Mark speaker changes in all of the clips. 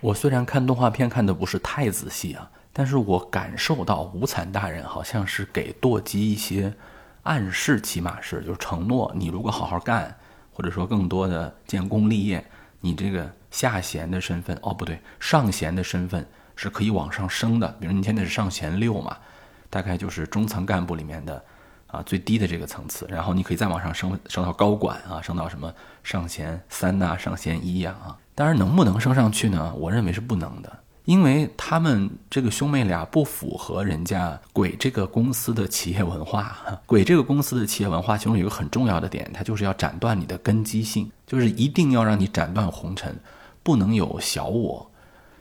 Speaker 1: 我虽然看动画片看的不是太仔细啊，但是我感受到无惨大人好像是给舵机一些暗示，起码是就是承诺，你如果好好干，或者说更多的建功立业，你这个下弦的身份，哦不对，上弦的身份是可以往上升的。比如你现在是上弦六嘛，大概就是中层干部里面的啊最低的这个层次，然后你可以再往上升，升到高管啊，升到什么上弦三呐，上弦一呀啊。当然，能不能升上去呢？我认为是不能的，因为他们这个兄妹俩不符合人家鬼这个公司的企业文化。鬼这个公司的企业文化其中有一个很重要的点，它就是要斩断你的根基性，就是一定要让你斩断红尘，不能有小我。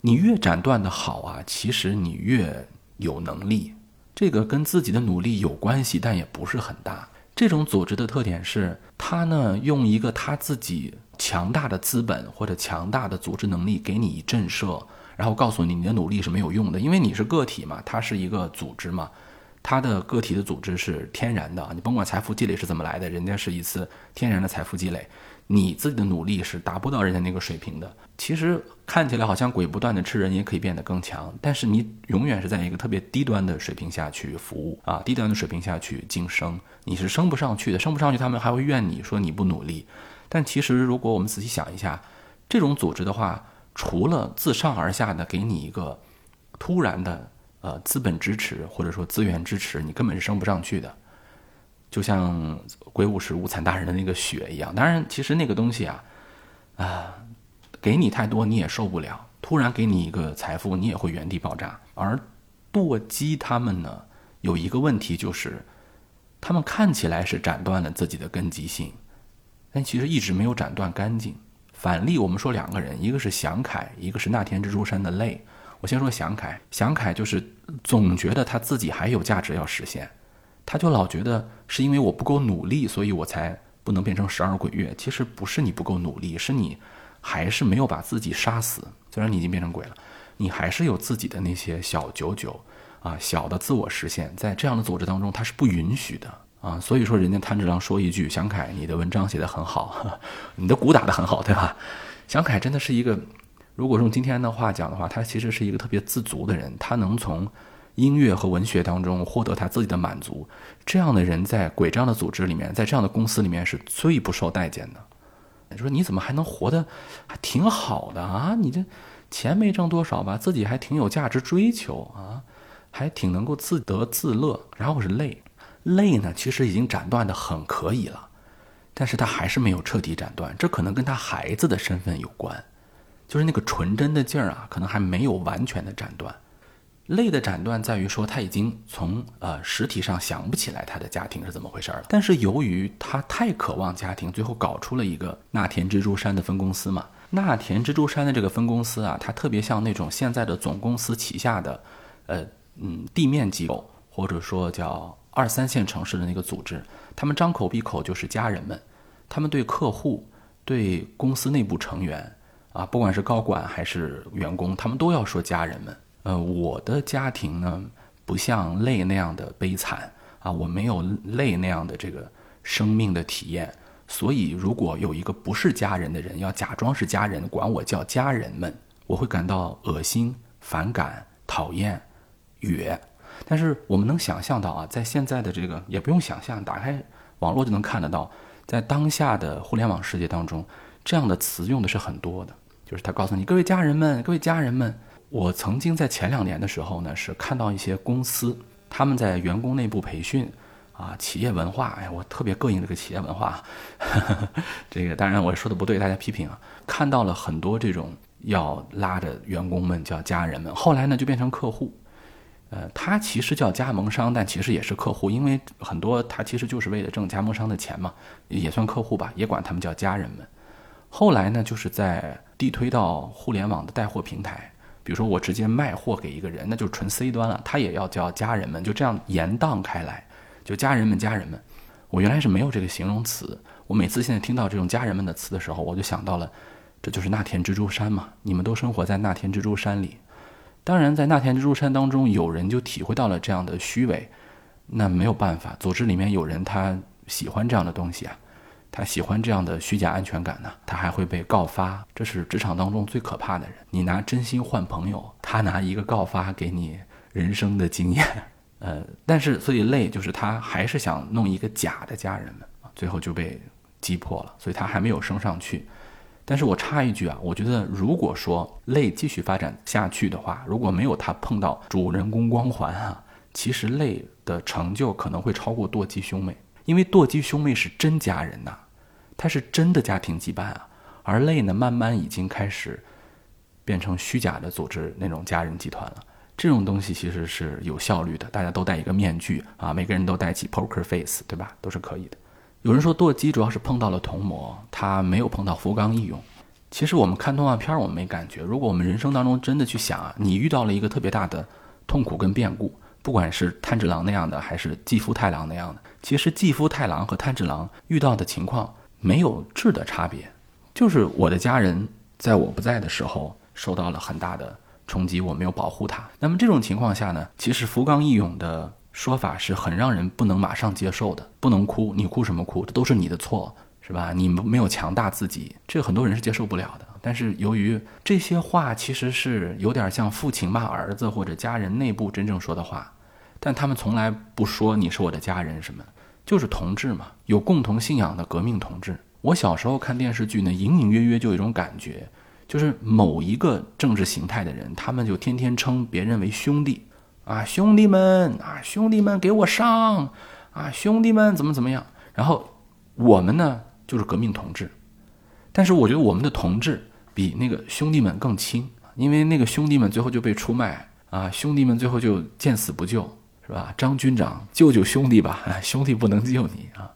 Speaker 1: 你越斩断的好啊，其实你越有能力。这个跟自己的努力有关系，但也不是很大。这种组织的特点是，他呢用一个他自己。强大的资本或者强大的组织能力给你一震慑，然后告诉你你的努力是没有用的，因为你是个体嘛，它是一个组织嘛，它的个体的组织是天然的，你甭管财富积累是怎么来的，人家是一次天然的财富积累，你自己的努力是达不到人家那个水平的。其实看起来好像鬼不断的吃人也可以变得更强，但是你永远是在一个特别低端的水平下去服务啊，低端的水平下去晋升，你是升不上去的，升不上去，他们还会怨你说你不努力。但其实，如果我们仔细想一下，这种组织的话，除了自上而下的给你一个突然的呃资本支持或者说资源支持，你根本是升不上去的。就像鬼武士无惨大人的那个血一样。当然，其实那个东西啊，啊，给你太多你也受不了。突然给你一个财富，你也会原地爆炸。而舵姬他们呢，有一个问题就是，他们看起来是斩断了自己的根基性。但其实一直没有斩断干净。反例，我们说两个人，一个是祥凯，一个是那天蜘蛛山的泪。我先说祥凯，祥凯就是总觉得他自己还有价值要实现，他就老觉得是因为我不够努力，所以我才不能变成十二鬼月。其实不是你不够努力，是你还是没有把自己杀死。虽然你已经变成鬼了，你还是有自己的那些小九九啊，小的自我实现，在这样的组织当中，他是不允许的。啊，所以说人家谭志郎说一句：“祥凯，你的文章写得很好，你的鼓打得很好，对吧？”祥凯真的是一个，如果用今天的话讲的话，他其实是一个特别自足的人，他能从音乐和文学当中获得他自己的满足。这样的人在鬼这样的组织里面，在这样的公司里面是最不受待见的。你说你怎么还能活得还挺好的啊？你这钱没挣多少吧，自己还挺有价值追求啊，还挺能够自得自乐，然后是累。泪呢，其实已经斩断的很可以了，但是他还是没有彻底斩断，这可能跟他孩子的身份有关，就是那个纯真的劲儿啊，可能还没有完全的斩断。泪的斩断在于说他已经从呃实体上想不起来他的家庭是怎么回事了，但是由于他太渴望家庭，最后搞出了一个那田蜘蛛山的分公司嘛。那田蜘蛛山的这个分公司啊，它特别像那种现在的总公司旗下的，呃嗯地面机构，或者说叫。二三线城市的那个组织，他们张口闭口就是家人们，他们对客户、对公司内部成员啊，不管是高管还是员工，他们都要说家人们。呃，我的家庭呢，不像累那样的悲惨啊，我没有累那样的这个生命的体验，所以如果有一个不是家人的人要假装是家人，管我叫家人们，我会感到恶心、反感、讨厌、哕。但是我们能想象到啊，在现在的这个也不用想象，打开网络就能看得到，在当下的互联网世界当中，这样的词用的是很多的。就是他告诉你，各位家人们，各位家人们，我曾经在前两年的时候呢，是看到一些公司他们在员工内部培训啊，企业文化，哎，我特别膈应这个企业文化。这个当然我说的不对，大家批评啊。看到了很多这种要拉着员工们叫家人们，后来呢就变成客户。呃，他其实叫加盟商，但其实也是客户，因为很多他其实就是为了挣加盟商的钱嘛，也算客户吧，也管他们叫家人们。后来呢，就是在递推到互联网的带货平台，比如说我直接卖货给一个人，那就纯 C 端了，他也要叫家人们，就这样延宕开来，就家人们，家人们。我原来是没有这个形容词，我每次现在听到这种家人们的词的时候，我就想到了，这就是那田蜘蛛山嘛，你们都生活在那田蜘蛛山里。当然，在那田蜘蛛山当中，有人就体会到了这样的虚伪，那没有办法。组织里面有人他喜欢这样的东西啊，他喜欢这样的虚假安全感呢，他还会被告发。这是职场当中最可怕的人。你拿真心换朋友，他拿一个告发给你人生的经验。呃，但是所以累就是他还是想弄一个假的家人们最后就被击破了，所以他还没有升上去。但是我插一句啊，我觉得如果说累继续发展下去的话，如果没有他碰到主人公光环啊，其实累的成就可能会超过舵姬兄妹，因为舵姬兄妹是真家人呐，他是真的家庭羁绊啊，而累呢，慢慢已经开始变成虚假的组织那种家人集团了。这种东西其实是有效率的，大家都戴一个面具啊，每个人都戴起 poker face，对吧？都是可以的。有人说舵机主要是碰到了同魔，他没有碰到福冈义勇。其实我们看动画片，我们没感觉。如果我们人生当中真的去想啊，你遇到了一个特别大的痛苦跟变故，不管是炭治郎那样的，还是继夫太郎那样的，其实继夫太郎和炭治郎遇到的情况没有质的差别，就是我的家人在我不在的时候受到了很大的。冲击我没有保护他，那么这种情况下呢？其实福冈义勇的说法是很让人不能马上接受的。不能哭，你哭什么哭？这都是你的错，是吧？你没有强大自己，这很多人是接受不了的。但是由于这些话其实是有点像父亲骂儿子或者家人内部真正说的话，但他们从来不说你是我的家人什么，就是同志嘛，有共同信仰的革命同志。我小时候看电视剧呢，隐隐约约就有一种感觉。就是某一个政治形态的人，他们就天天称别人为兄弟，啊，兄弟们啊，兄弟们给我上，啊，兄弟们怎么怎么样？然后我们呢就是革命同志，但是我觉得我们的同志比那个兄弟们更亲，因为那个兄弟们最后就被出卖啊，兄弟们最后就见死不救，是吧？张军长救救兄弟吧，兄弟不能救你啊！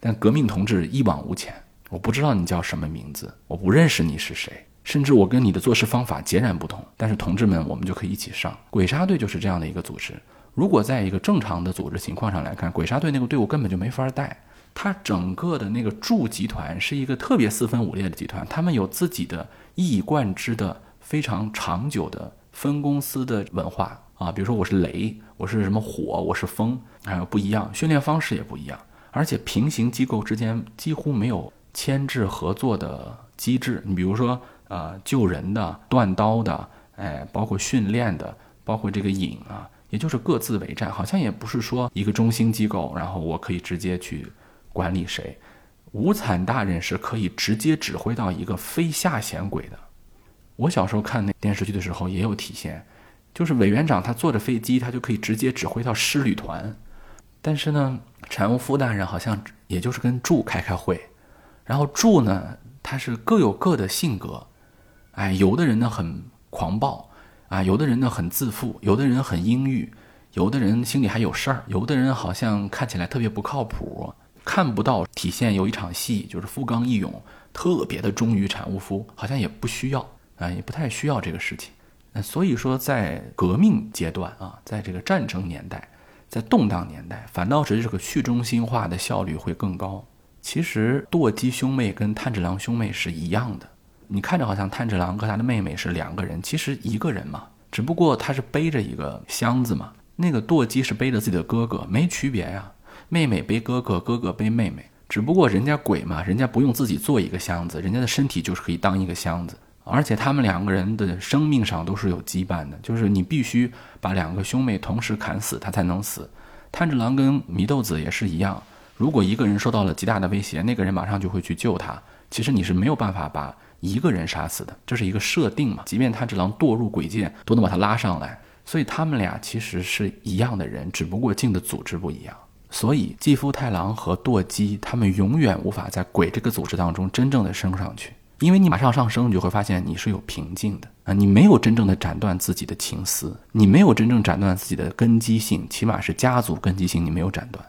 Speaker 1: 但革命同志一往无前，我不知道你叫什么名字，我不认识你是谁。甚至我跟你的做事方法截然不同，但是同志们，我们就可以一起上。鬼杀队就是这样的一个组织。如果在一个正常的组织情况上来看，鬼杀队那个队伍根本就没法带。它整个的那个柱集团是一个特别四分五裂的集团，他们有自己的一以贯之的非常长久的分公司的文化啊。比如说我是雷，我是什么火，我是风，还有不一样，训练方式也不一样，而且平行机构之间几乎没有牵制合作的机制。你比如说。啊，救人的、断刀的，哎，包括训练的，包括这个引啊，也就是各自为战，好像也不是说一个中心机构，然后我可以直接去管理谁。无惨大人是可以直接指挥到一个非下弦鬼的。我小时候看那电视剧的时候也有体现，就是委员长他坐着飞机，他就可以直接指挥到师旅团。但是呢，产务副大人好像也就是跟柱开开会，然后柱呢，他是各有各的性格。哎，有的人呢很狂暴，啊，有的人呢很自负，有的人很阴郁，有的人心里还有事儿，有的人好像看起来特别不靠谱，看不到体现。有一场戏就是富冈义勇特别的忠于产物夫，好像也不需要啊，也不太需要这个事情。那所以说，在革命阶段啊，在这个战争年代，在动荡年代，反倒是这个去中心化的效率会更高。其实舵机兄妹跟炭治郎兄妹是一样的。你看着好像炭治郎和他的妹妹是两个人，其实一个人嘛，只不过他是背着一个箱子嘛。那个舵机是背着自己的哥哥，没区别呀。妹妹背哥哥，哥哥背妹妹，只不过人家鬼嘛，人家不用自己做一个箱子，人家的身体就是可以当一个箱子。而且他们两个人的生命上都是有羁绊的，就是你必须把两个兄妹同时砍死，他才能死。炭治郎跟祢豆子也是一样，如果一个人受到了极大的威胁，那个人马上就会去救他。其实你是没有办法把。一个人杀死的，这是一个设定嘛？即便炭治郎堕入鬼界，都能把他拉上来。所以他们俩其实是一样的人，只不过进的组织不一样。所以继夫太郎和舵姬他们永远无法在鬼这个组织当中真正的升上去，因为你马上上升，你就会发现你是有瓶颈的啊！你没有真正的斩断自己的情丝，你没有真正斩断自己的根基性，起码是家族根基性，你没有斩断。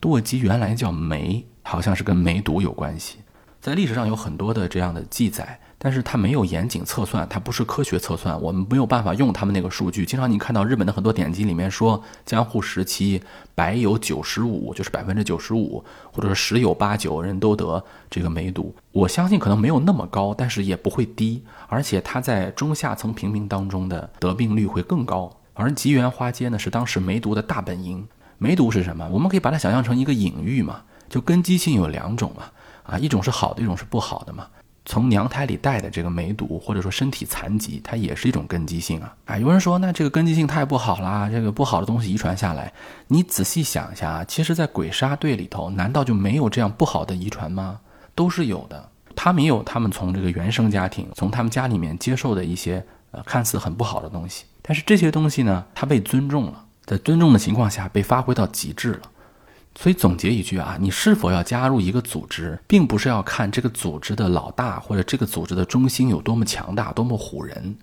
Speaker 1: 舵姬原来叫梅，好像是跟梅毒有关系。在历史上有很多的这样的记载，但是它没有严谨测算，它不是科学测算，我们没有办法用他们那个数据。经常你看到日本的很多典籍里面说江户时期百有九十五，就是百分之九十五，或者说十有八九人都得这个梅毒。我相信可能没有那么高，但是也不会低，而且它在中下层平民当中的得病率会更高。而吉原花街呢，是当时梅毒的大本营。梅毒是什么？我们可以把它想象成一个隐喻嘛，就根基性有两种嘛。啊，一种是好的，一种是不好的嘛。从娘胎里带的这个梅毒，或者说身体残疾，它也是一种根基性啊！啊，有人说那这个根基性太不好啦，这个不好的东西遗传下来，你仔细想一下啊，其实，在鬼杀队里头，难道就没有这样不好的遗传吗？都是有的。他们也有他们从这个原生家庭，从他们家里面接受的一些呃看似很不好的东西，但是这些东西呢，它被尊重了，在尊重的情况下被发挥到极致了。所以总结一句啊，你是否要加入一个组织，并不是要看这个组织的老大或者这个组织的中心有多么强大、多么唬人，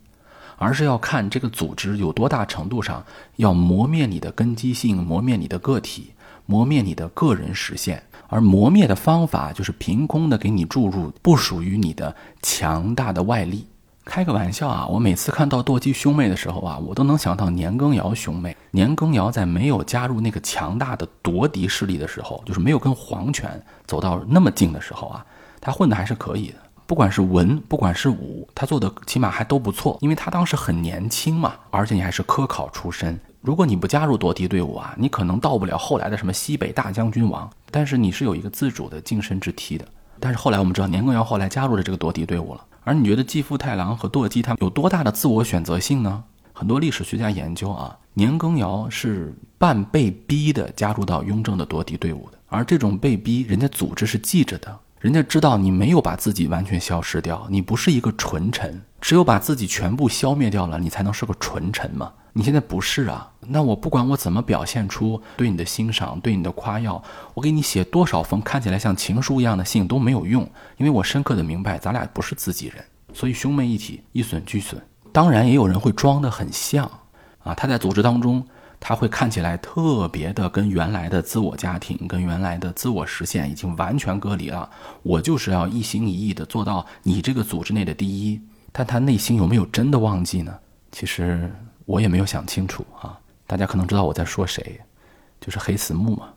Speaker 1: 而是要看这个组织有多大程度上要磨灭你的根基性、磨灭你的个体、磨灭你的个人实现。而磨灭的方法就是凭空的给你注入不属于你的强大的外力。开个玩笑啊！我每次看到舵机兄妹的时候啊，我都能想到年羹尧兄妹。年羹尧在没有加入那个强大的夺嫡势力的时候，就是没有跟皇权走到那么近的时候啊，他混的还是可以的。不管是文，不管是武，他做的起码还都不错。因为他当时很年轻嘛，而且你还是科考出身。如果你不加入夺嫡队伍啊，你可能到不了后来的什么西北大将军王。但是你是有一个自主的晋升之梯的。但是后来我们知道，年羹尧后来加入了这个夺嫡队伍了。而你觉得继父太郎和舵姬他们有多大的自我选择性呢？很多历史学家研究啊，年羹尧是半被逼的加入到雍正的夺嫡队伍的，而这种被逼，人家组织是记着的，人家知道你没有把自己完全消失掉，你不是一个纯臣，只有把自己全部消灭掉了，你才能是个纯臣嘛。你现在不是啊，那我不管我怎么表现出对你的欣赏，对你的夸耀，我给你写多少封看起来像情书一样的信都没有用，因为我深刻的明白咱俩不是自己人，所以兄妹一体，一损俱损。当然也有人会装得很像，啊，他在组织当中他会看起来特别的跟原来的自我家庭、跟原来的自我实现已经完全隔离了，我就是要一心一意的做到你这个组织内的第一，但他内心有没有真的忘记呢？其实。我也没有想清楚啊，大家可能知道我在说谁，就是黑死木嘛。